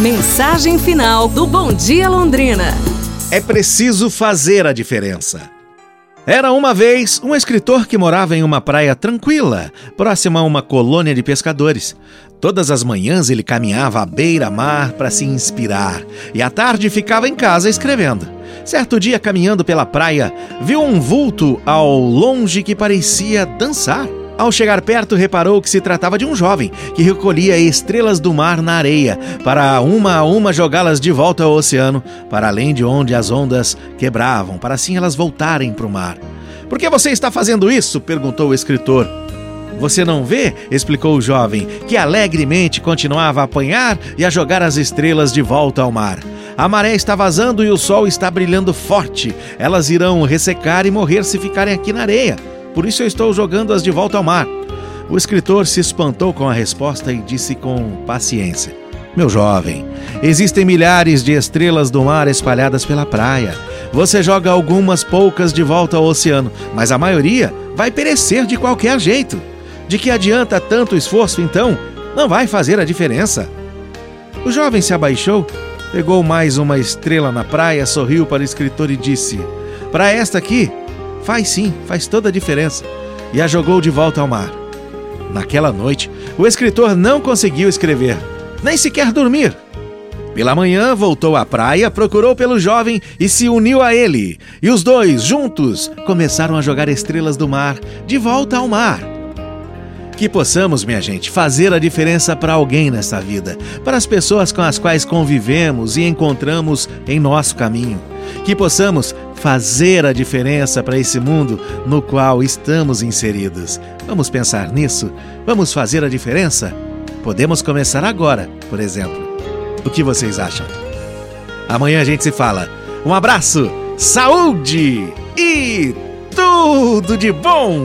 Mensagem final do Bom Dia Londrina. É preciso fazer a diferença. Era uma vez um escritor que morava em uma praia tranquila, próxima a uma colônia de pescadores. Todas as manhãs ele caminhava à beira-mar para se inspirar e à tarde ficava em casa escrevendo. Certo dia, caminhando pela praia, viu um vulto ao longe que parecia dançar. Ao chegar perto, reparou que se tratava de um jovem que recolhia estrelas do mar na areia, para uma a uma jogá-las de volta ao oceano, para além de onde as ondas quebravam, para assim elas voltarem para o mar. Por que você está fazendo isso? perguntou o escritor. Você não vê? explicou o jovem, que alegremente continuava a apanhar e a jogar as estrelas de volta ao mar. A maré está vazando e o sol está brilhando forte. Elas irão ressecar e morrer se ficarem aqui na areia por isso eu estou jogando-as de volta ao mar. O escritor se espantou com a resposta e disse com paciência: Meu jovem, existem milhares de estrelas do mar espalhadas pela praia. Você joga algumas poucas de volta ao oceano, mas a maioria vai perecer de qualquer jeito. De que adianta tanto esforço então? Não vai fazer a diferença. O jovem se abaixou, pegou mais uma estrela na praia, sorriu para o escritor e disse: Para esta aqui, Faz sim, faz toda a diferença. E a jogou de volta ao mar. Naquela noite, o escritor não conseguiu escrever, nem sequer dormir. Pela manhã, voltou à praia, procurou pelo jovem e se uniu a ele. E os dois, juntos, começaram a jogar estrelas do mar de volta ao mar. Que possamos, minha gente, fazer a diferença para alguém nesta vida, para as pessoas com as quais convivemos e encontramos em nosso caminho. Que possamos fazer a diferença para esse mundo no qual estamos inseridos. Vamos pensar nisso? Vamos fazer a diferença? Podemos começar agora, por exemplo. O que vocês acham? Amanhã a gente se fala. Um abraço, saúde e tudo de bom!